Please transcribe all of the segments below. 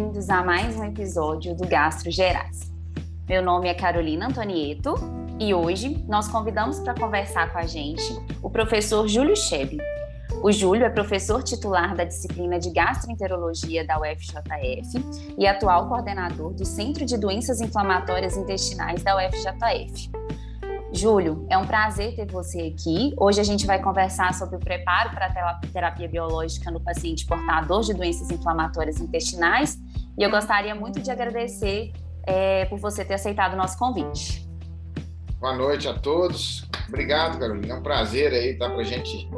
bem-vindos a mais um episódio do Gastro Gerais. Meu nome é Carolina Antonieto e hoje nós convidamos para conversar com a gente o professor Júlio Chebe. O Júlio é professor titular da disciplina de Gastroenterologia da UFJF e atual coordenador do Centro de Doenças Inflamatórias Intestinais da UFJF. Júlio, é um prazer ter você aqui. Hoje a gente vai conversar sobre o preparo para a terapia biológica no paciente portador de doenças inflamatórias intestinais e eu gostaria muito de agradecer é, por você ter aceitado o nosso convite. Boa noite a todos. Obrigado, Carolina. É um prazer aí estar para a gente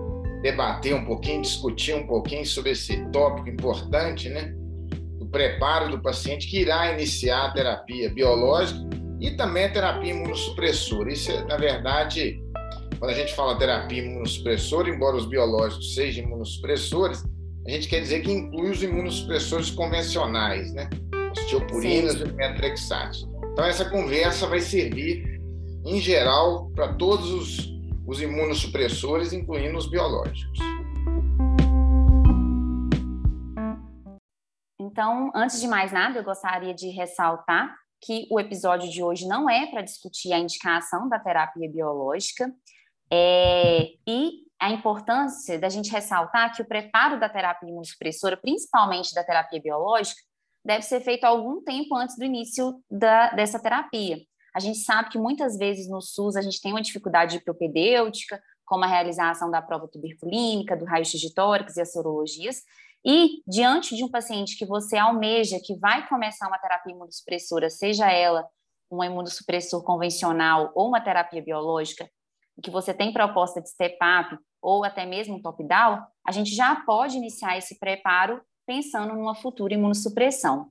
debater um pouquinho, discutir um pouquinho sobre esse tópico importante, né? O preparo do paciente que irá iniciar a terapia biológica e também a terapia imunossupressora. Isso, é, na verdade, quando a gente fala terapia imunossupressora, embora os biológicos sejam imunossupressores, a gente quer dizer que inclui os imunossupressores convencionais, né? Osteopurinas e metrexatos. Então, essa conversa vai servir, em geral, para todos os, os imunossupressores, incluindo os biológicos. Então, antes de mais nada, eu gostaria de ressaltar que o episódio de hoje não é para discutir a indicação da terapia biológica é, e a importância da gente ressaltar que o preparo da terapia imunossupressora, principalmente da terapia biológica, deve ser feito algum tempo antes do início da, dessa terapia. A gente sabe que muitas vezes no SUS a gente tem uma dificuldade propedêutica, como a realização da prova tuberculínica, do raio-x de tórax e as sorologias, e diante de um paciente que você almeja que vai começar uma terapia imunossupressora, seja ela um imunossupressor convencional ou uma terapia biológica, que você tem proposta de step-up ou até mesmo um top-down, a gente já pode iniciar esse preparo pensando numa futura imunossupressão.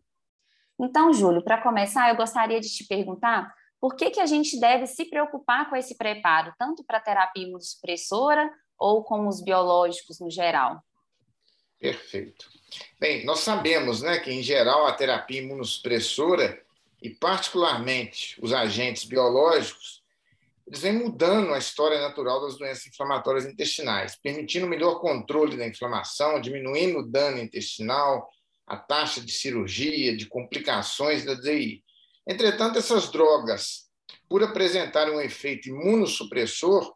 Então, Júlio, para começar, eu gostaria de te perguntar por que, que a gente deve se preocupar com esse preparo, tanto para a terapia imunossupressora ou com os biológicos no geral? Perfeito. Bem, nós sabemos né, que, em geral, a terapia imunossupressora, e particularmente os agentes biológicos, eles vêm mudando a história natural das doenças inflamatórias intestinais, permitindo melhor controle da inflamação, diminuindo o dano intestinal, a taxa de cirurgia, de complicações da DI. Entretanto, essas drogas, por apresentarem um efeito imunossupressor,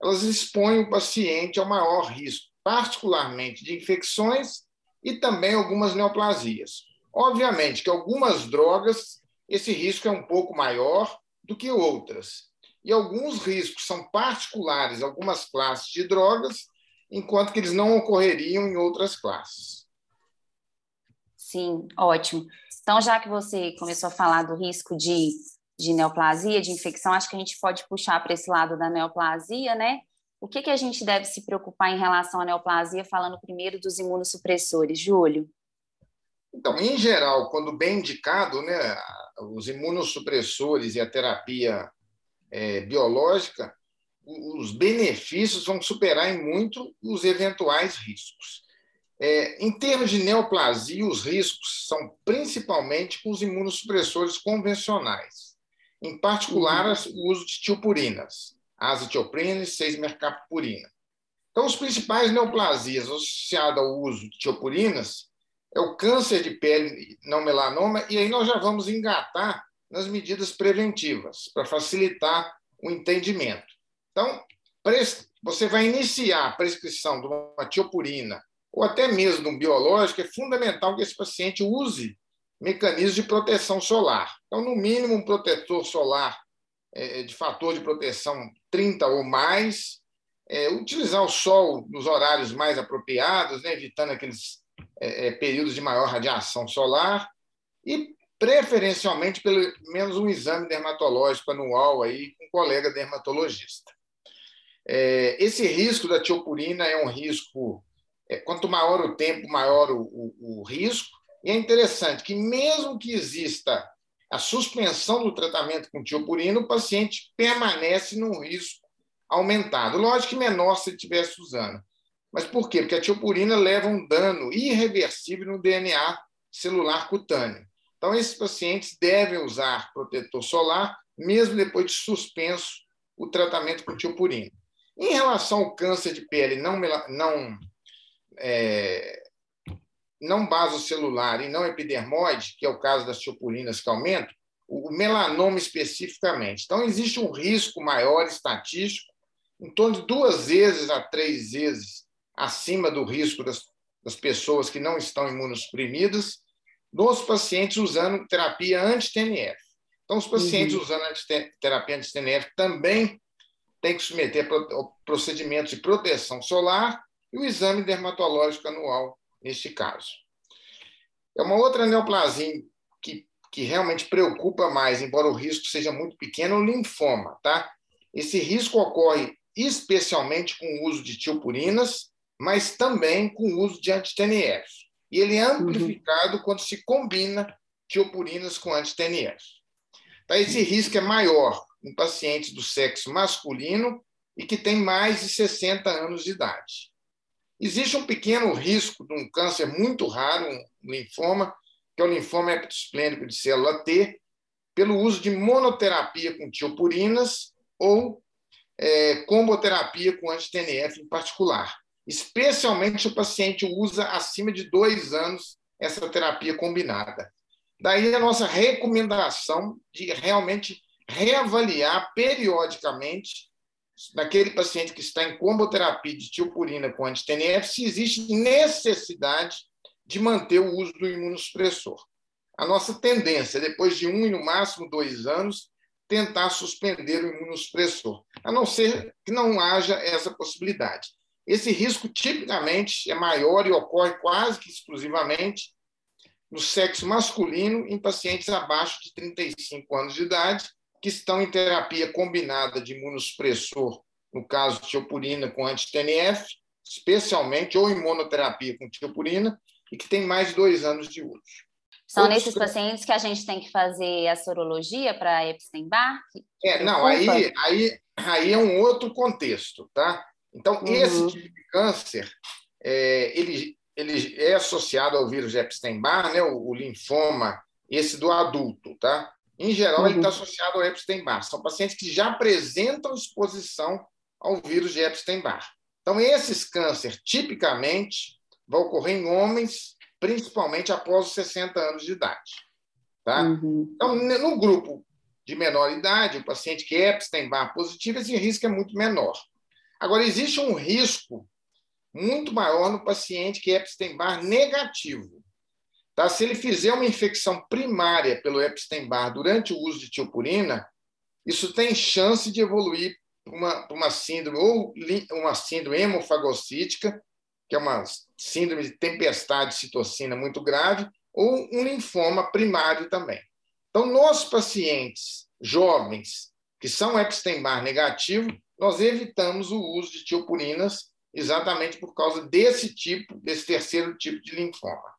elas expõem o paciente ao maior risco particularmente de infecções e também algumas neoplasias. Obviamente que algumas drogas, esse risco é um pouco maior do que outras. E alguns riscos são particulares, algumas classes de drogas, enquanto que eles não ocorreriam em outras classes. Sim, ótimo. Então, já que você começou a falar do risco de, de neoplasia, de infecção, acho que a gente pode puxar para esse lado da neoplasia, né? O que, que a gente deve se preocupar em relação à neoplasia, falando primeiro dos imunossupressores, Júlio? Então, em geral, quando bem indicado, né, os imunossupressores e a terapia é, biológica, os benefícios vão superar em muito os eventuais riscos. É, em termos de neoplasia, os riscos são principalmente com os imunossupressores convencionais, em particular uhum. o uso de tiopurinas azitioprina e 6-mercapurina. Então, os principais neoplasias associadas ao uso de tiopurinas é o câncer de pele não melanoma, e aí nós já vamos engatar nas medidas preventivas, para facilitar o entendimento. Então, você vai iniciar a prescrição de uma tiopurina ou até mesmo de um biológico, é fundamental que esse paciente use mecanismos de proteção solar. Então, no mínimo, um protetor solar é, de fator de proteção 30 ou mais, é, utilizar o sol nos horários mais apropriados, né, evitando aqueles é, é, períodos de maior radiação solar e preferencialmente pelo menos um exame dermatológico anual aí com um colega dermatologista. É, esse risco da tiopurina é um risco, é, quanto maior o tempo, maior o, o, o risco, e é interessante que mesmo que exista a suspensão do tratamento com tiopurina, o paciente permanece num risco aumentado. Lógico que menor se ele estivesse usando. Mas por quê? Porque a tiopurina leva um dano irreversível no DNA celular cutâneo. Então, esses pacientes devem usar protetor solar, mesmo depois de suspenso o tratamento com tiopurina. Em relação ao câncer de pele não, não é, não basocelular e não epidermoide, que é o caso das tiopurinas que aumentam, o melanoma especificamente. Então, existe um risco maior estatístico, em torno de duas vezes a três vezes acima do risco das, das pessoas que não estão imunossuprimidas, nos pacientes usando terapia anti-TNF. Então, os pacientes uhum. usando terapia anti-TNF também têm que submeter procedimentos de proteção solar e o exame dermatológico anual, neste caso. É uma outra neoplasia que, que realmente preocupa mais, embora o risco seja muito pequeno, o linfoma. Tá? Esse risco ocorre especialmente com o uso de tiopurinas, mas também com o uso de anti-TNF. E ele é uhum. amplificado uhum. quando se combina tiopurinas com anti-TNF. Então, esse risco é maior em pacientes do sexo masculino e que têm mais de 60 anos de idade. Existe um pequeno risco de um câncer muito raro, um linfoma, que é o linfoma hepatosplênico de célula T, pelo uso de monoterapia com tiopurinas ou é, comboterapia com anti-TNF em particular. Especialmente o paciente usa acima de dois anos essa terapia combinada. Daí a nossa recomendação de realmente reavaliar periodicamente naquele paciente que está em comboterapia de tiopurina com anti-TNF se existe necessidade de manter o uso do imunossupressor. A nossa tendência, depois de um e no máximo dois anos, tentar suspender o imunossupressor, a não ser que não haja essa possibilidade. Esse risco tipicamente é maior e ocorre quase que exclusivamente no sexo masculino em pacientes abaixo de 35 anos de idade que estão em terapia combinada de imunossupressor, no caso de tiopurina com anti-TNF, especialmente, ou imunoterapia com tiopurina, e que tem mais de dois anos de uso. São Outros... nesses pacientes que a gente tem que fazer a sorologia para Epstein-Barr? É, não, aí, aí, aí é um outro contexto, tá? Então, uhum. esse tipo de câncer, é, ele, ele é associado ao vírus Epstein-Barr, né, o, o, linfoma, esse do adulto, tá? Em geral, uhum. ele está associado ao Epstein-Barr. São pacientes que já apresentam exposição ao vírus de Epstein-Barr. Então, esses cânceres, tipicamente, vão ocorrer em homens principalmente após os 60 anos de idade. Tá? Uhum. Então, no grupo de menor idade, o paciente que é Epstein-Barr positivo, esse risco é muito menor. Agora, existe um risco muito maior no paciente que é Epstein-Barr negativo. Tá? Se ele fizer uma infecção primária pelo Epstein-Barr durante o uso de tiopurina, isso tem chance de evoluir para uma, uma síndrome ou uma síndrome hemofagocítica, que é uma síndrome de tempestade de citocina muito grave, ou um linfoma primário também. Então, nos pacientes jovens que são Epstein-Barr negativo, nós evitamos o uso de tiopurinas exatamente por causa desse tipo, desse terceiro tipo de linfoma.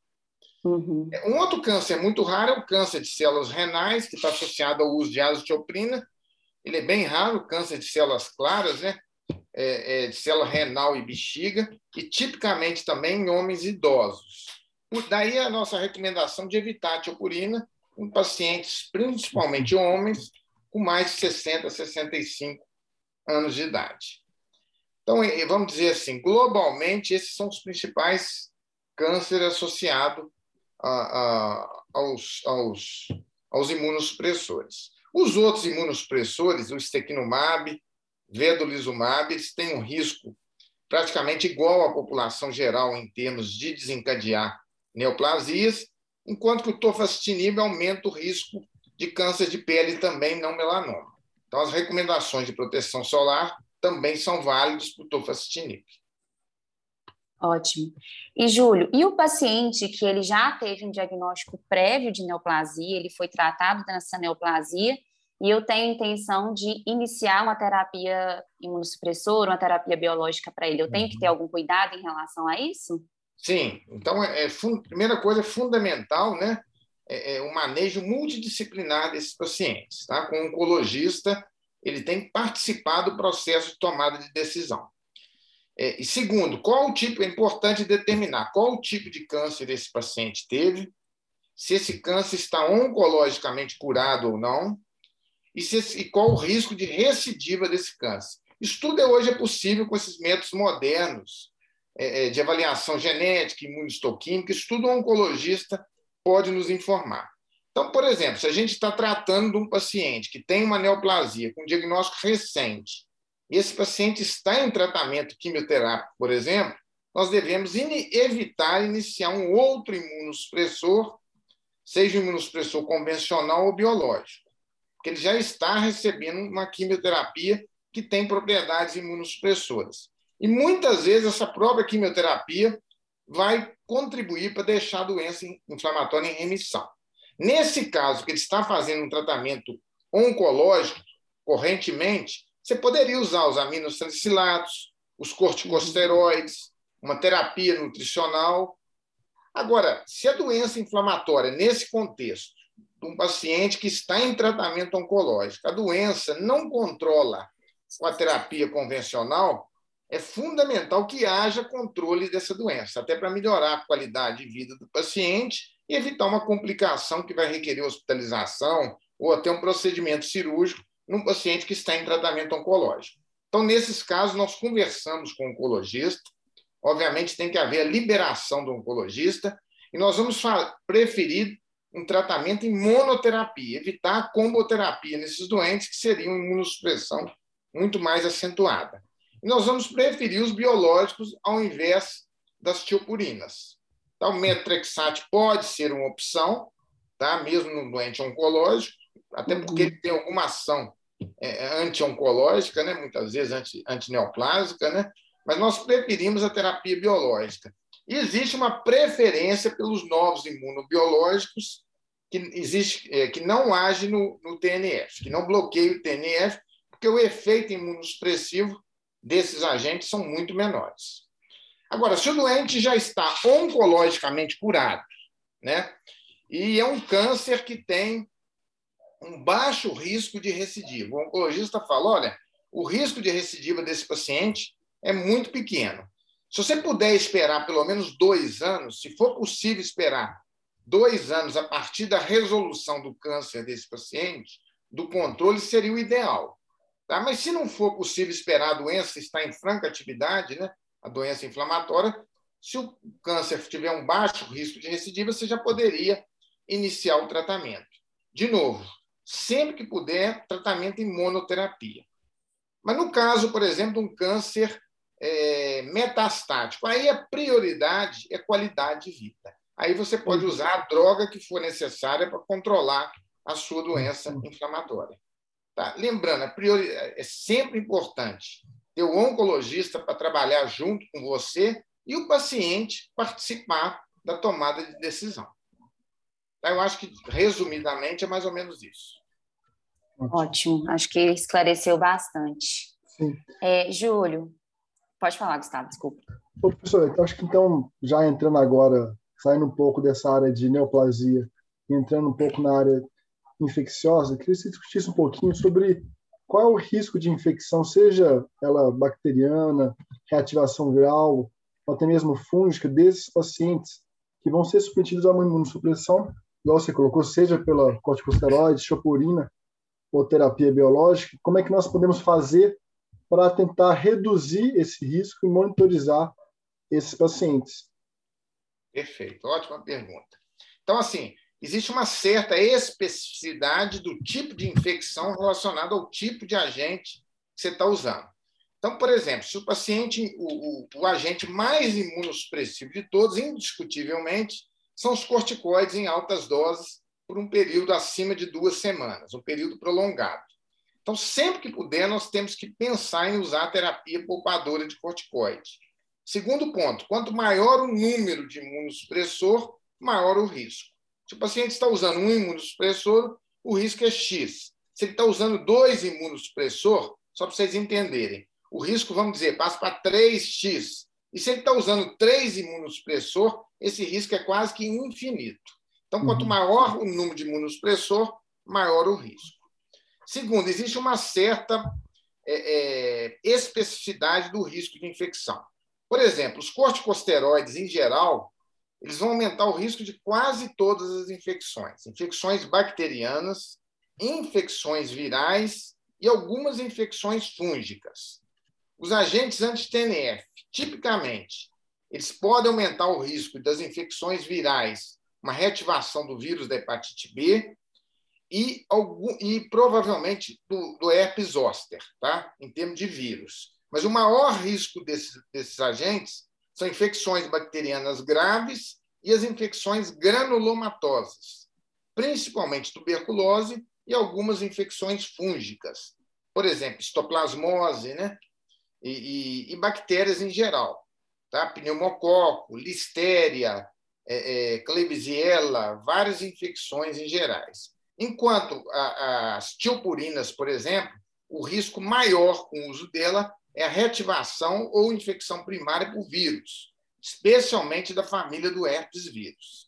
Uhum. Um outro câncer muito raro é o câncer de células renais, que está associado ao uso de azotiopurina. Ele é bem raro, o câncer de células claras, né? é, é, de célula renal e bexiga, e tipicamente também em homens idosos. Daí a nossa recomendação de evitar a tiopurina em pacientes, principalmente homens, com mais de 60, 65 anos de idade. Então, vamos dizer assim, globalmente, esses são os principais cânceres associados aos, aos, aos imunossupressores. Os outros imunossupressores, o estequinumab, vedolizumab, eles têm um risco praticamente igual à população geral em termos de desencadear neoplasias, enquanto que o tofacitinib aumenta o risco de câncer de pele também não melanoma. Então, as recomendações de proteção solar também são válidas para o tofacitinib. Ótimo. E, Júlio, e o paciente que ele já teve um diagnóstico prévio de neoplasia, ele foi tratado dessa neoplasia e eu tenho a intenção de iniciar uma terapia imunossupressora, uma terapia biológica para ele. Eu tenho que ter uhum. algum cuidado em relação a isso? Sim. Então, é, é primeira coisa é fundamental, né? É, é o manejo multidisciplinar desses pacientes, tá? Com um oncologista, ele tem que participar do processo de tomada de decisão. É, e segundo, qual o tipo, é importante determinar qual o tipo de câncer esse paciente teve, se esse câncer está oncologicamente curado ou não, e, se, e qual o risco de recidiva desse câncer. Isso tudo hoje é possível com esses métodos modernos é, é, de avaliação genética, imunistoquímica, isso tudo um oncologista pode nos informar. Então, por exemplo, se a gente está tratando de um paciente que tem uma neoplasia com diagnóstico recente, e esse paciente está em tratamento quimioterápico, por exemplo, nós devemos evitar iniciar um outro imunossupressor, seja um imunossupressor convencional ou biológico, porque ele já está recebendo uma quimioterapia que tem propriedades imunossupressoras. E muitas vezes essa própria quimioterapia vai contribuir para deixar a doença inflamatória em remissão. Nesse caso, que ele está fazendo um tratamento oncológico correntemente, você poderia usar os aminosalicililatos, os corticosteroides, uma terapia nutricional. Agora, se a doença inflamatória, nesse contexto, de um paciente que está em tratamento oncológico, a doença não controla com a terapia convencional, é fundamental que haja controle dessa doença, até para melhorar a qualidade de vida do paciente e evitar uma complicação que vai requerer hospitalização ou até um procedimento cirúrgico num paciente que está em tratamento oncológico. Então, nesses casos, nós conversamos com o oncologista, obviamente tem que haver a liberação do oncologista, e nós vamos preferir um tratamento em monoterapia, evitar a comboterapia nesses doentes que seriam imunossupressão muito mais acentuada. E nós vamos preferir os biológicos ao invés das tiopurinas. Então, o metrexate pode ser uma opção, tá? mesmo no doente oncológico, até porque ele tem alguma ação é, anti-oncológica, né? muitas vezes anti, antineoplásica, né? mas nós preferimos a terapia biológica. E existe uma preferência pelos novos imunobiológicos que, existe, é, que não age no, no TNF, que não bloqueia o TNF, porque o efeito imunossupressivo desses agentes são muito menores. Agora, se o doente já está oncologicamente curado, né, e é um câncer que tem um baixo risco de recidiva, o oncologista fala: olha, o risco de recidiva desse paciente é muito pequeno. Se você puder esperar pelo menos dois anos, se for possível esperar dois anos a partir da resolução do câncer desse paciente, do controle, seria o ideal. Tá? Mas se não for possível esperar a doença estar em franca atividade, né? a doença inflamatória, se o câncer tiver um baixo risco de recidiva, você já poderia iniciar o tratamento. De novo, sempre que puder, tratamento em monoterapia. Mas no caso, por exemplo, de um câncer é, metastático, aí a prioridade é qualidade de vida. Aí você pode uhum. usar a droga que for necessária para controlar a sua doença inflamatória. Tá? Lembrando, a priori... é sempre importante ter o oncologista para trabalhar junto com você e o paciente participar da tomada de decisão. Tá? Eu acho que, resumidamente, é mais ou menos isso. Ótimo, acho que esclareceu bastante. Sim. É, Júlio, pode falar, Gustavo, desculpa. Ô, professor, eu acho que então, já entrando agora, saindo um pouco dessa área de neoplasia entrando um pouco na área infecciosa, queria que você discutisse um pouquinho sobre qual é o risco de infecção, seja ela bacteriana, reativação viral, ou até mesmo fúngica, desses pacientes que vão ser submetidos a uma imunossupressão, igual você colocou, seja pela corticosteroide, chopurina ou terapia biológica, como é que nós podemos fazer para tentar reduzir esse risco e monitorizar esses pacientes? Perfeito, ótima pergunta. Então, assim, existe uma certa especificidade do tipo de infecção relacionada ao tipo de agente que você está usando. Então, por exemplo, se o paciente, o, o, o, agente mais imunossupressivo de todos, indiscutivelmente, são os corticoides em altas doses por um período acima de duas semanas, um período prolongado. Então, sempre que puder, nós temos que pensar em usar a terapia poupadora de corticoide. Segundo ponto, quanto maior o número de imunossupressor, maior o risco. Se o paciente está usando um imunossupressor, o risco é X. Se ele está usando dois imunossupressor, só para vocês entenderem, o risco, vamos dizer, passa para 3x. E se ele está usando três imunossupressor, esse risco é quase que infinito. Então, quanto uhum. maior o número de imunossupressor, maior o risco. Segundo, existe uma certa é, é, especificidade do risco de infecção. Por exemplo, os corticosteroides, em geral, eles vão aumentar o risco de quase todas as infecções. Infecções bacterianas, infecções virais e algumas infecções fúngicas. Os agentes anti-TNF, tipicamente, eles podem aumentar o risco das infecções virais, uma reativação do vírus da hepatite B e, algum, e provavelmente do, do herpes zoster, tá? em termos de vírus. Mas o maior risco desses, desses agentes são infecções bacterianas graves e as infecções granulomatosas, principalmente tuberculose e algumas infecções fúngicas, por exemplo, histoplasmose né? e, e, e bactérias em geral, tá? pneumococo, listéria, é, é, Klebsiella, várias infecções em gerais. Enquanto a, as tiopurinas, por exemplo, o risco maior com o uso dela é a reativação ou infecção primária por vírus, especialmente da família do herpes vírus.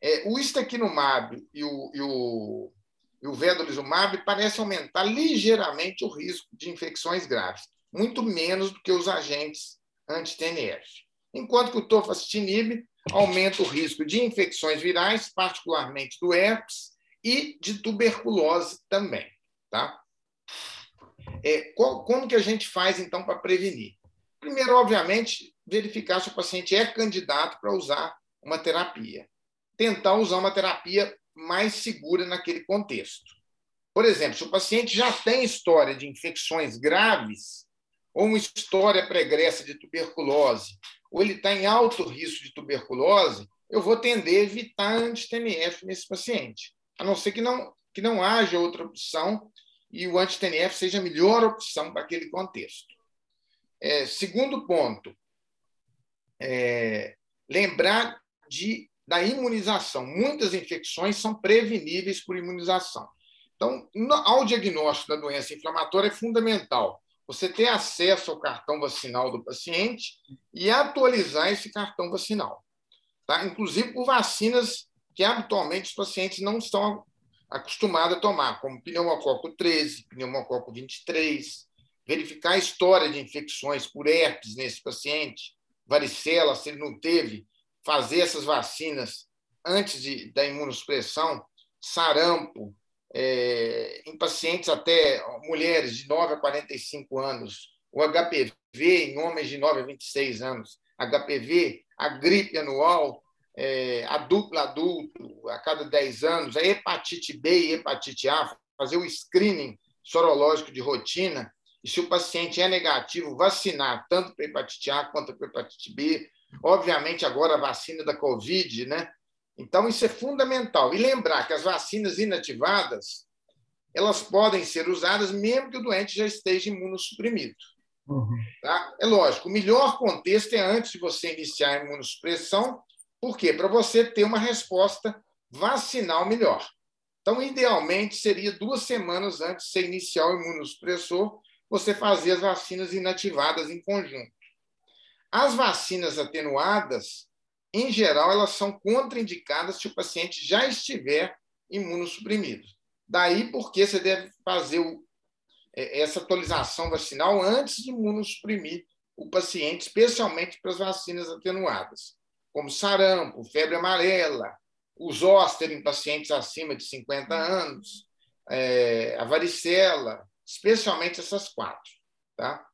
É, o istaquinumab e o, e o, e o vedolizumab parecem aumentar ligeiramente o risco de infecções graves, muito menos do que os agentes anti-TNF. Enquanto que o tofacitinib aumenta o risco de infecções virais, particularmente do herpes, e de tuberculose também. Tá? É, qual, como que a gente faz, então, para prevenir? Primeiro, obviamente, verificar se o paciente é candidato para usar uma terapia. Tentar usar uma terapia mais segura naquele contexto. Por exemplo, se o paciente já tem história de infecções graves, ou uma história pregressa de tuberculose, ou ele está em alto risco de tuberculose, eu vou tender a evitar anti-TNF nesse paciente, a não ser que não, que não haja outra opção e o anti-TNF seja a melhor opção para aquele contexto. É, segundo ponto, é, lembrar de, da imunização. Muitas infecções são preveníveis por imunização. Então, no, ao diagnóstico da doença inflamatória é fundamental você ter acesso ao cartão vacinal do paciente e atualizar esse cartão vacinal. Tá? Inclusive por vacinas que habitualmente os pacientes não estão acostumados a tomar, como pneumococo 13, pneumococo 23, verificar a história de infecções por herpes nesse paciente, varicela, se ele não teve, fazer essas vacinas antes de, da imunossupressão, sarampo, é, em pacientes até mulheres de 9 a 45 anos, o HPV em homens de 9 a 26 anos, HPV, a gripe anual, é, a dupla adulto a cada 10 anos, a hepatite B e hepatite A, fazer o screening sorológico de rotina, e se o paciente é negativo, vacinar tanto para hepatite A quanto para hepatite B. Obviamente, agora a vacina da Covid, né? Então, isso é fundamental. E lembrar que as vacinas inativadas elas podem ser usadas mesmo que o doente já esteja imunossuprimido. Uhum. Tá? É lógico, o melhor contexto é antes de você iniciar a imunossupressão, por quê? Para você ter uma resposta vacinal melhor. Então, idealmente, seria duas semanas antes de você iniciar o imunossupressor, você fazer as vacinas inativadas em conjunto. As vacinas atenuadas, em geral, elas são contraindicadas se o paciente já estiver imunossuprimido. Daí porque você deve fazer o, é, essa atualização vacinal antes de imunossuprimir o paciente, especialmente para as vacinas atenuadas, como sarampo, febre amarela, o zoster em pacientes acima de 50 anos, é, a varicela, especialmente essas quatro. Tá?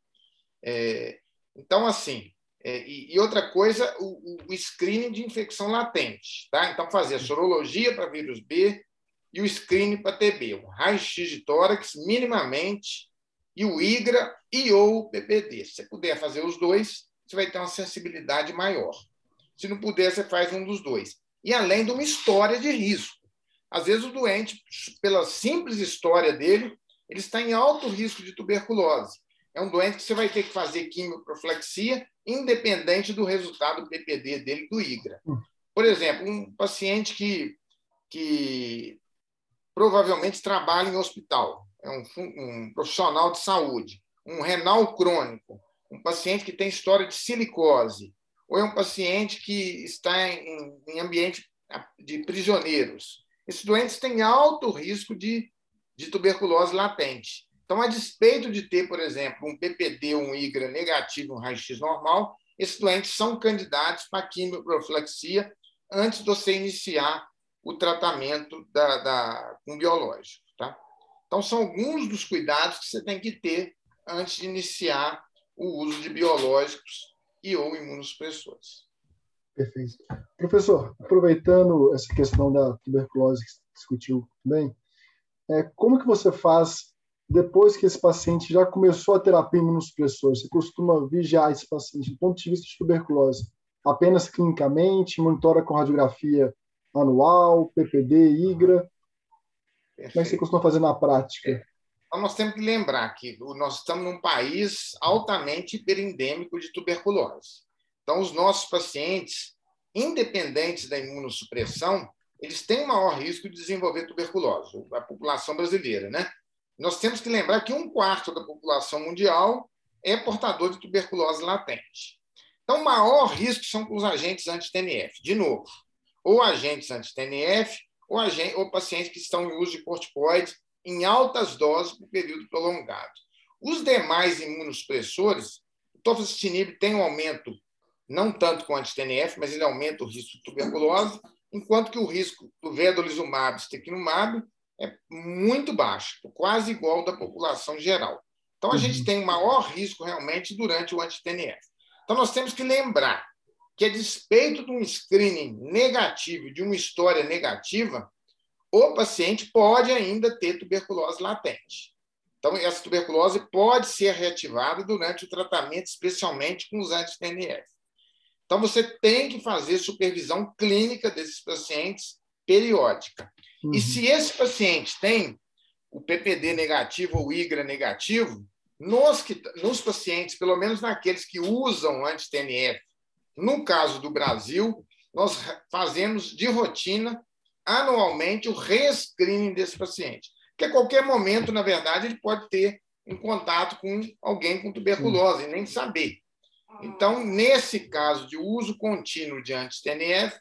É, então, assim, é, e, e, outra coisa, o, o, screening de infecção latente. Tá? Então, fazer a sorologia para vírus B e o screening para TB, o raio-x de tórax minimamente, e o IGRA e ou o PPD. Se você puder fazer os dois, você vai ter uma sensibilidade maior. Se não puder, você faz um dos dois. E além de uma história de risco. Às vezes o doente, pela simples história dele, ele está em alto risco de tuberculose. É um doente que você vai ter que fazer quimioproflexia independente do resultado do PPD dele, do IGRA. Hum. Por exemplo, um paciente que, que provavelmente trabalha em hospital, é um, um profissional de saúde, um renal crônico, um paciente que tem história de silicose, ou é um paciente que está em, em ambiente de prisioneiros. Esses doentes têm alto risco de, de tuberculose latente. Então, a despeito de ter, por exemplo, um PPD, um IGRA negativo, um raio-x normal, esses doentes são candidatos para quimioprofilaxia antes de você iniciar o tratamento da, da, com biológico. Tá? Então, são alguns dos cuidados que você tem que ter antes de iniciar o uso de biológicos e ou imunossupressores. Perfeito. Professor, aproveitando essa questão da tuberculose que você discutiu bem, é, como que você faz depois que esse paciente já começou a terapia imunossupressora? Você costuma vigiar esse paciente do ponto de vista de tuberculose apenas clinicamente, monitora com radiografia anual, PPD, IGRA? Perfeito. Como é que você costuma fazer na prática? É. Então, nós temos que lembrar que nós estamos num país altamente hiperendêmico de tuberculose. Então, os nossos pacientes, independentes da imunossupressão, eles têm maior risco de desenvolver tuberculose, a população brasileira, né? Nós temos que lembrar que um quarto da população mundial é portador de tuberculose latente. Então, o maior risco são com os agentes anti-TNF. De novo, ou agentes anti-TNF, ou, agente, ou pacientes que estão em uso de corticoides em altas doses por período prolongado. Os demais imunossupressores, o tofacitinib tem um aumento, não tanto com anti-TNF, mas ele aumenta o risco de tuberculose, enquanto que o risco do vedolizumab, estequinumab, é muito baixo, quase igual ao da população geral. Então, a gente uhum. tem um maior risco realmente durante o anti-TNF. Então, nós temos que lembrar que, a despeito de um screening negativo, de uma história negativa, o paciente pode ainda ter tuberculose latente. Então, essa tuberculose pode ser reativada durante o tratamento, especialmente com os anti-TNF. Então, você tem que fazer supervisão clínica desses pacientes periódica. Uhum. E se esse paciente tem o PPD negativo ou IGRA negativo, nos, que, nos pacientes, pelo menos naqueles que usam anti-TNF, no caso do Brasil, nós fazemos de rotina anualmente o rescreening desse paciente. Porque a qualquer momento, na verdade, ele pode ter um contato com alguém com tuberculose e nem saber. Então, nesse caso de uso contínuo de anti-TNF,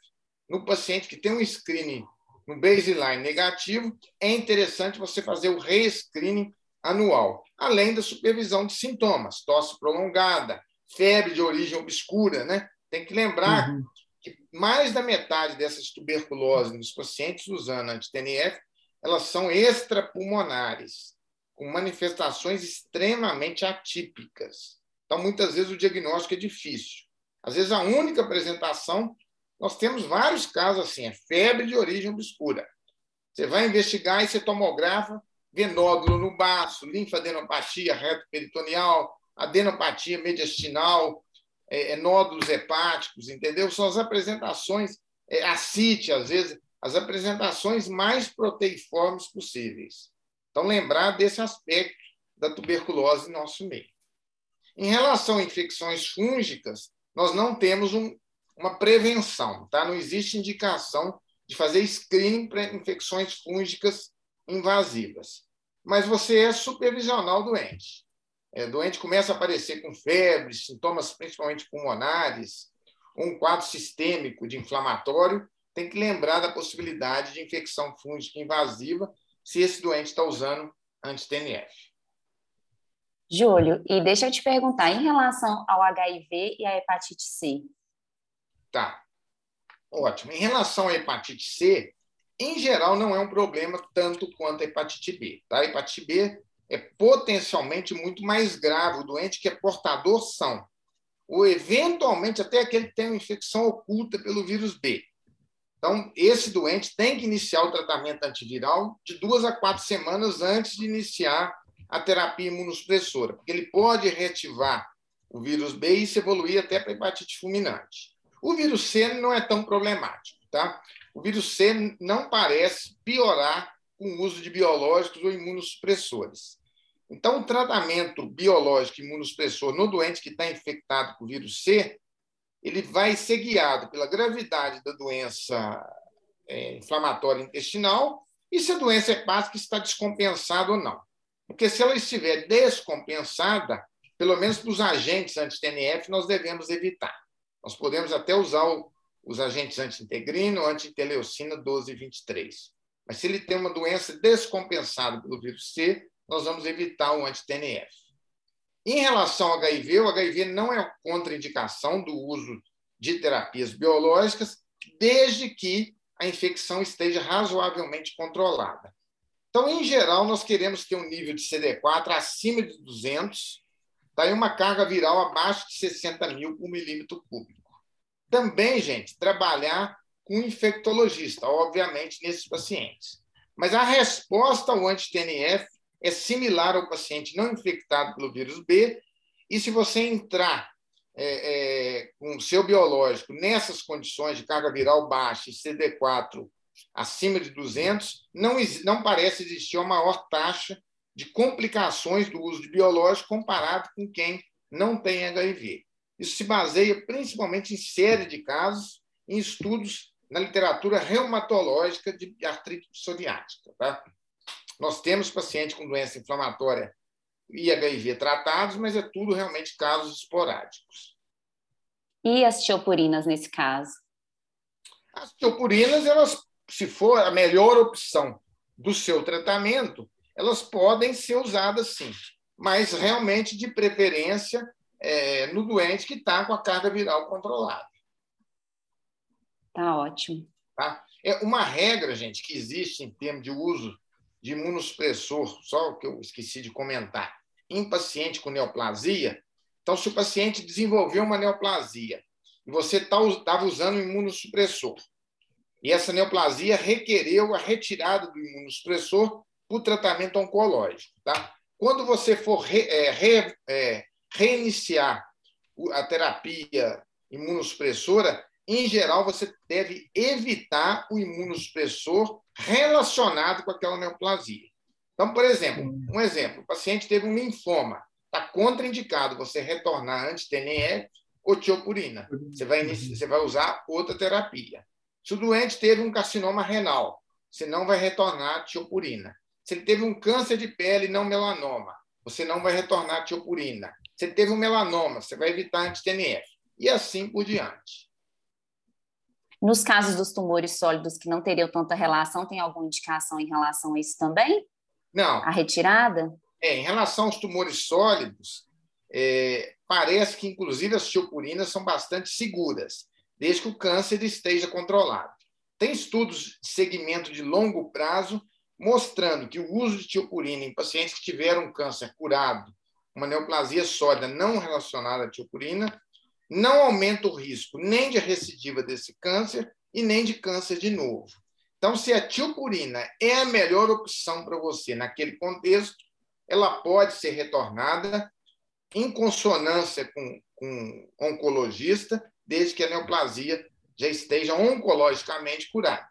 no paciente que tem um screening no baseline negativo, é interessante você fazer o re-screening anual, além da supervisão de sintomas, tosse prolongada, febre de origem obscura, né? Tem que lembrar uhum que mais da metade dessas tuberculoses nos pacientes usando anti-TNF, elas são extrapulmonares, com manifestações extremamente atípicas. Então, muitas vezes, o diagnóstico é difícil. Às vezes, a única apresentação, nós temos vários casos assim, é febre de origem obscura. Você vai investigar e você tomografa, vê nódulo no baço, linfadenopatia reto-peritoneal, adenopatia mediastinal, é, é, nódulos hepáticos, entendeu? São as apresentações, é, ascite, às vezes, as apresentações mais proteiformes possíveis. Então, lembrar desse aspecto da tuberculose em nosso meio. Em relação a infecções fúngicas, nós não temos um, uma prevenção, tá? Não existe indicação de fazer screening para infecções fúngicas invasivas. Mas você é supervisionar o doente é, doente começa a aparecer com febre, sintomas principalmente pulmonares, um quadro sistêmico de inflamatório, tem que lembrar da possibilidade de infecção fúngica invasiva se esse doente está usando anti-TNF. Júlio, e deixa eu te perguntar, em relação ao HIV e à hepatite C? Tá. Ótimo. Em relação à hepatite C, em geral, não é um problema tanto quanto a hepatite B. Tá? A hepatite B é potencialmente muito mais grave, o doente que é portador são, ou eventualmente até aquele que tem uma infecção oculta pelo vírus B. Então, esse doente tem que iniciar o tratamento antiviral de duas a quatro semanas antes de iniciar a terapia imunossupressora, porque ele pode reativar o vírus B e se evoluir até para hepatite fulminante. O vírus C não é tão problemático, tá? O vírus C não parece piorar com o uso de biológicos ou imunossupressores. Então, o tratamento biológico imunossupressor no doente que está infectado com vírus C, ele vai ser guiado pela gravidade da doença é, inflamatória intestinal e se a doença hepática está descompensada ou não. Porque se ela estiver descompensada, pelo menos para os agentes anti-TNF, nós devemos evitar. Nós podemos até usar o, os agentes anti-integrina anti-interleucina 12 e 23. Mas se ele tem uma doença descompensada pelo vírus C, nós vamos evitar o anti-TNF. Em relação ao HIV, o HIV não é contraindicação do uso de terapias biológicas, desde que a infecção esteja razoavelmente controlada. Então, em geral, nós queremos ter um nível de CD4 acima de 200 Está aí uma carga viral abaixo de 60 mil por milímetro cúbico. Também, gente, trabalhar com infectologista, obviamente, nesses pacientes. Mas a resposta ao anti-TNF é similar ao paciente não infectado pelo vírus B, e se você entrar é, é, com o seu biológico nessas condições de carga viral baixa e CD4 acima de 200, não, não parece existir uma maior taxa de complicações do uso de biológico comparado com quem não tem HIV. Isso se baseia principalmente em série de casos, em estudos na literatura reumatológica de artrite psoriática. Tá? Nós temos pacientes com doença inflamatória e HIV tratados, mas é tudo realmente casos esporádicos. E as tiopurinas nesse caso? As tiopurinas, elas, se for a melhor opção do seu tratamento, elas podem ser usadas sim, mas realmente de preferência é, no doente que está com a carga viral controlada. Tá ótimo. Tá? É uma regra, gente, que existe em termos de uso de imunossupressor, só que eu esqueci de comentar, em paciente com neoplasia. Então, se o paciente desenvolveu uma neoplasia e você estava tá, usando imunossupressor, e essa neoplasia requereu a retirada do imunossupressor para o tratamento oncológico. Tá? Quando você for re, é, re, é, reiniciar a terapia imunossupressora, em geral, você deve evitar o imunossupressor relacionado com aquela neoplasia. Então, por exemplo, um exemplo: o paciente teve um linfoma, está contraindicado você retornar anti-TNF ou tiopurina. Você vai, iniciar, você vai usar outra terapia. Se o doente teve um carcinoma renal, você não vai retornar tiopurina. Se ele teve um câncer de pele não melanoma, você não vai retornar tiopurina. Se ele teve um melanoma, você vai evitar anti-TNF. E assim por diante. Nos casos dos tumores sólidos que não teriam tanta relação, tem alguma indicação em relação a isso também? Não. A retirada? É, em relação aos tumores sólidos, é, parece que, inclusive, as tiopurinas são bastante seguras, desde que o câncer esteja controlado. Tem estudos de segmento de longo prazo mostrando que o uso de tiopurina em pacientes que tiveram câncer curado, uma neoplasia sólida não relacionada à tiopurina, não aumenta o risco nem de recidiva desse câncer e nem de câncer de novo. Então, se a tiopurina é a melhor opção para você naquele contexto, ela pode ser retornada em consonância com, com o oncologista, desde que a neoplasia já esteja oncologicamente curada.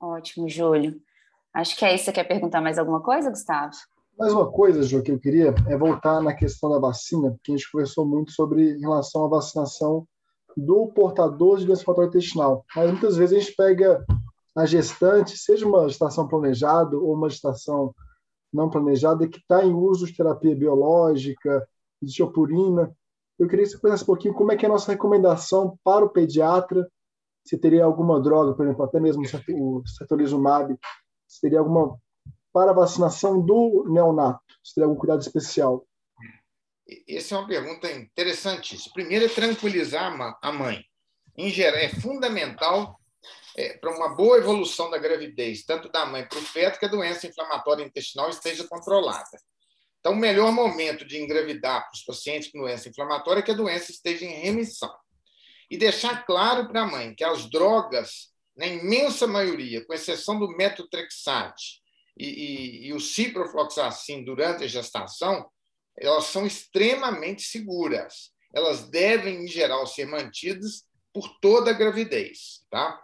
Ótimo, Júlio. Acho que é isso. Você quer perguntar mais alguma coisa, Gustavo? Mais uma coisa, Jô, que eu queria é voltar na questão da vacina, porque a gente conversou muito sobre em relação à vacinação do portador de doença respiratória intestinal. Mas muitas vezes a gente pega a gestante, seja uma gestação planejada ou uma gestação não planejada, que está em uso de terapia biológica, de tiopurina. Eu queria que você conhecesse um pouquinho como é que é a nossa recomendação para o pediatra, se teria alguma droga, por exemplo, até mesmo o cetolizumab, se teria alguma para a vacinação do neonato? Se tem algum cuidado especial? Essa é uma pergunta interessantíssima. Primeiro é tranquilizar a mãe. Em geral, é fundamental é, para uma boa evolução da gravidez, tanto da mãe para o feto, que a doença inflamatória intestinal esteja controlada. Então, o melhor momento de engravidar para os pacientes com doença inflamatória é que a doença esteja em remissão. E deixar claro para a mãe que as drogas, na imensa maioria, com exceção do metotrexate, e, e, e o ciprofloxacin durante a gestação, elas são extremamente seguras. Elas devem, em geral, ser mantidas por toda a gravidez. Tá?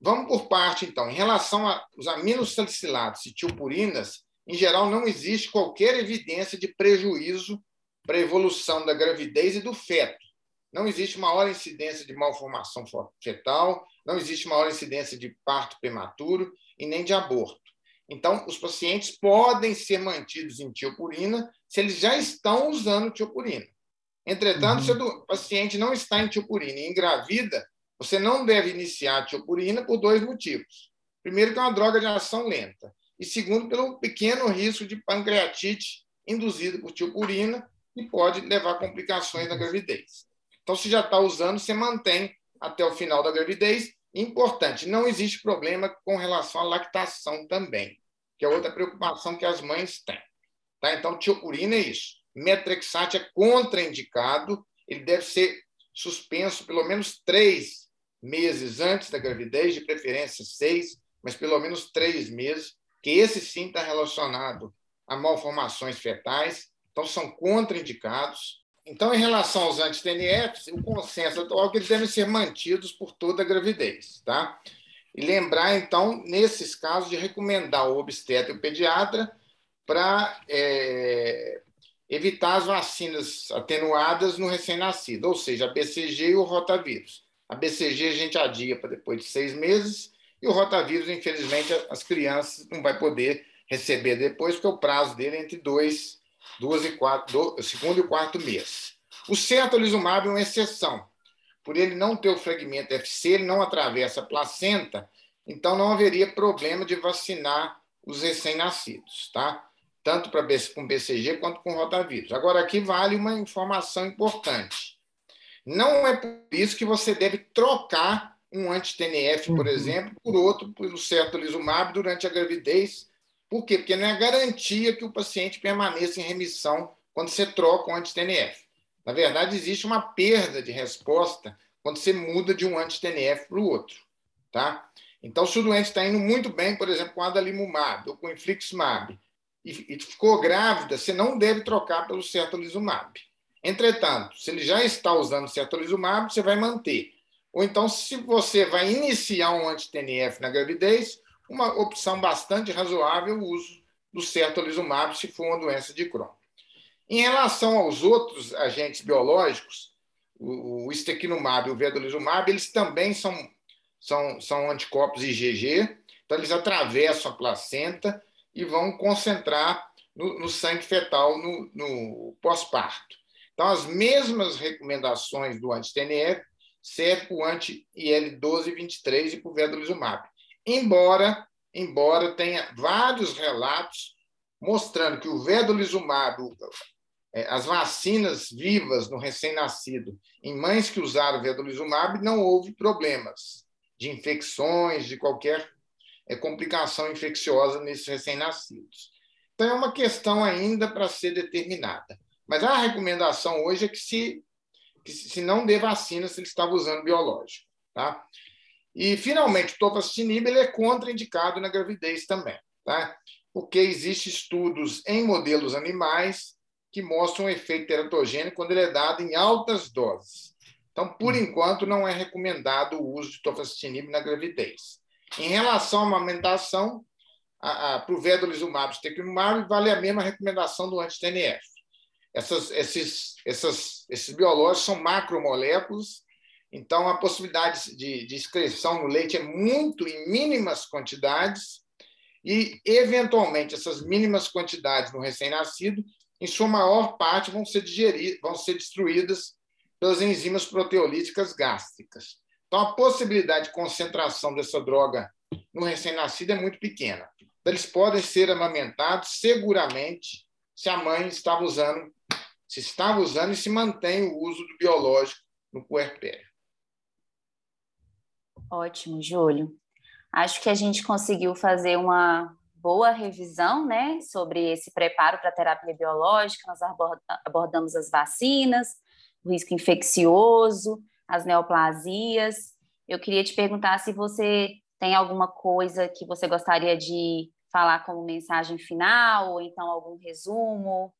Vamos por parte, então. Em relação aos aminosalicilados e tiopurinas, em geral, não existe qualquer evidência de prejuízo para a evolução da gravidez e do feto. Não existe maior incidência de malformação fetal, não existe maior incidência de parto prematuro e nem de aborto. Então, os pacientes podem ser mantidos em tiopurina se eles já estão usando tiopurina. Entretanto, uhum. se o paciente não está em tiopurina e engravida, você não deve iniciar a tiopurina por dois motivos. Primeiro, que é uma droga de ação lenta. E segundo, pelo pequeno risco de pancreatite induzido por tiopurina, que pode levar a complicações na gravidez. Então, se já está usando, você mantém até o final da gravidez Importante, não existe problema com relação à lactação também, que é outra preocupação que as mães têm. Tá? Então, tiopurina é isso. Metrexate é contraindicado, ele deve ser suspenso pelo menos três meses antes da gravidez, de preferência seis, mas pelo menos três meses, que esse sim está relacionado a malformações fetais, então são contraindicados. Então, em relação aos anti-TNFs, o consenso atual é que eles devem ser mantidos por toda a gravidez. Tá? E lembrar, então, nesses casos, de recomendar o obstetra e o pediatra para é, evitar as vacinas atenuadas no recém-nascido, ou seja, a BCG e o rotavírus. A BCG a gente adia para depois de seis meses, e o rotavírus, infelizmente, as crianças não vai poder receber depois, porque o prazo dele é entre dois, duas e quatro, do, segundo e quarto mês. O certolizumab é uma exceção. Por ele não ter o fragmento FC, ele não atravessa a placenta, então não haveria problema de vacinar os recém-nascidos, tá? Tanto para com BCG quanto com rotavírus. Agora, aqui vale uma informação importante. Não é por isso que você deve trocar um anti-TNF, por uhum. exemplo, por outro, pelo certolizumab durante a gravidez. Por quê? Porque não é garantia que o paciente permaneça em remissão quando você troca um anti-TNF. Na verdade, existe uma perda de resposta quando você muda de um anti-TNF para o outro. Tá? Então, se o doente está indo muito bem, por exemplo, com adalimumab ou com infliximab, e, e ficou grávida, você não deve trocar pelo certolizumab. Entretanto, se ele já está usando certolizumab, você vai manter. Ou então, se você vai iniciar um anti-TNF na gravidez, uma opção bastante razoável o uso do certolizumab se for uma doença de Crohn. Em relação aos outros agentes biológicos, o, o estequinumab e o vedolizumab, eles também são, são, são anticorpos IgG, então eles atravessam a placenta e vão concentrar no, no sangue fetal no, no pós-parto. Então, as mesmas recomendações do anti-TNF servem para o anti-IL-12 23 e para o vedolizumab. Embora, embora tenha vários relatos mostrando que o vedolizumab, é, as vacinas vivas no recém-nascido, em mães que usaram vedolizumab, não houve problemas de infecções, de qualquer é, complicação infecciosa nesses recém-nascidos. Então, é uma questão ainda para ser determinada. Mas a recomendação hoje é que se, que se não dê vacina se ele estava usando biológico. Tá? E, finalmente, o tofacitinib ele é contraindicado na gravidez também, tá? porque existem estudos em modelos animais que mostram um efeito teratogênico quando ele é dado em altas doses. Então, por hum. enquanto, não é recomendado o uso de tofacitinib na gravidez. Em relação à amamentação, para o vedolizumab e stequimumab, vale a mesma recomendação do anti-TNF. Essas, esses, essas, esses biológicos são macromoléculas, então a possibilidade de, de excreção no leite é muito em mínimas quantidades e, eventualmente, essas mínimas quantidades no recém-nascido, em sua maior parte, vão ser, digeridas, vão ser destruídas pelas enzimas proteolíticas gástricas. Então, a possibilidade de concentração dessa droga no recém-nascido é muito pequena. Então, eles podem ser amamentados seguramente se a mãe estava usando, se estava usando e se mantém o uso do biológico no puerpério. Ótimo, Júlio. Acho que a gente conseguiu fazer uma boa revisão né, sobre esse preparo para a terapia biológica. Nós abordamos as vacinas, o risco infeccioso, as neoplasias. Eu queria te perguntar se você tem alguma coisa que você gostaria de falar como mensagem final, ou então algum resumo.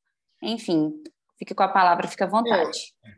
Enfim, fique com a palavra, fique à vontade. É,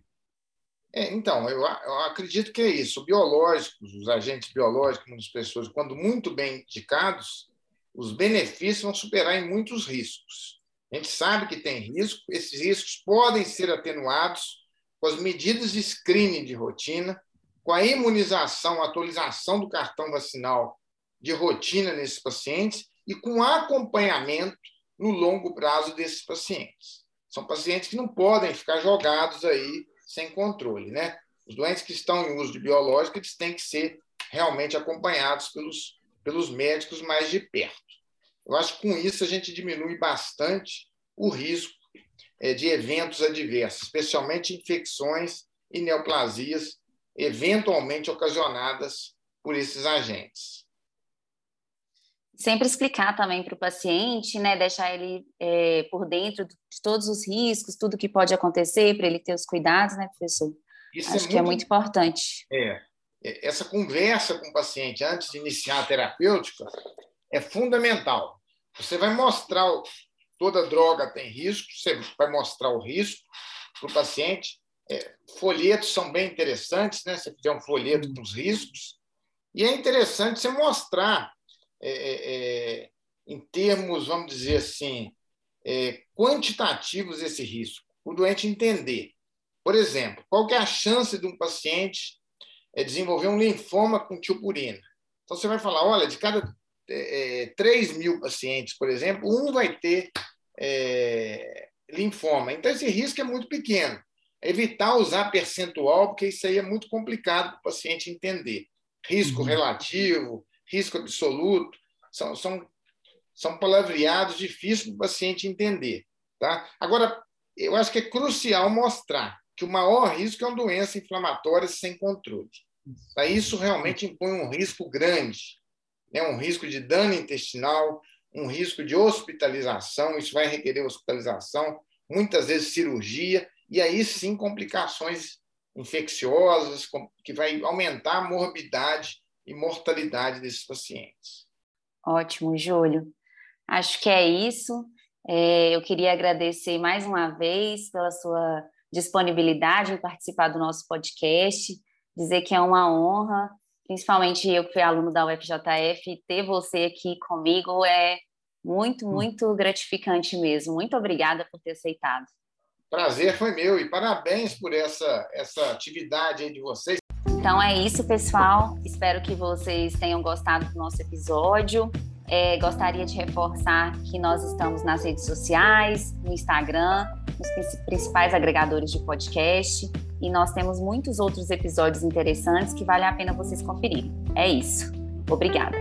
é, então, eu, eu, acredito que é isso. Biológicos, os agentes biológicos, muitas pessoas, quando muito bem indicados, os benefícios vão superar em muitos riscos. A gente sabe que tem risco, esses riscos podem ser atenuados com as medidas de screening de rotina, com a imunização, a atualização do cartão vacinal de rotina nesses pacientes e com acompanhamento no longo prazo desses pacientes. São pacientes que não podem ficar jogados aí sem controle, né? Os doentes que estão em uso de biológico, eles têm que ser realmente acompanhados pelos, pelos médicos mais de perto. Eu acho que com isso a gente diminui bastante o risco é, de eventos adversos, especialmente infecções e neoplasias eventualmente ocasionadas por esses agentes. Sempre explicar também para o paciente, né, deixar ele é, por dentro de todos os riscos, tudo que pode acontecer, para ele ter os cuidados, né, professor? Isso Acho é que é muito importante. É, é, essa conversa com o paciente antes de iniciar a terapêutica é fundamental. Você vai mostrar, toda droga tem risco, você vai mostrar o risco para o paciente. É, folhetos são bem interessantes, né? Você fizer um folheto com os riscos. E é interessante você mostrar é, é, é, em termos, vamos dizer assim, é, quantitativos esse risco, o doente entender. Por exemplo, qual é a chance de um paciente é, desenvolver um linfoma com tiopurina? Então, você vai falar, olha, de cada é, 3 mil pacientes, por exemplo, um vai ter é, linfoma. Então, esse risco é muito pequeno. Evitar usar percentual, porque isso aí é muito complicado para o paciente entender. Risco uhum. relativo, risco absoluto, são, são, são palavreados difíceis o paciente entender. Tá? Agora, eu acho que é crucial mostrar que o maior risco é uma doença inflamatória sem controle. Tá? Isso realmente impõe um risco grande, né? um risco de dano intestinal, um risco de hospitalização, isso vai requerer hospitalização, muitas vezes cirurgia, e aí sim complicações infecciosas, que vai aumentar a morbidade e mortalidade desses pacientes. Ótimo, Júlio. Acho que é isso. É, eu queria agradecer mais uma vez pela sua disponibilidade em participar do nosso podcast, dizer que é uma honra, principalmente eu que fui aluno da UFJF, ter você aqui comigo é muito, hum. muito gratificante mesmo. Muito obrigada por ter aceitado. Prazer foi meu e parabéns por essa, essa atividade aí de vocês. Então é isso, pessoal. Espero que vocês tenham gostado do nosso episódio. É, gostaria de reforçar que nós estamos nas redes sociais, no Instagram, nos principais agregadores de podcast e nós temos muitos outros episódios interessantes que vale a pena vocês conferirem. É isso. Obrigada.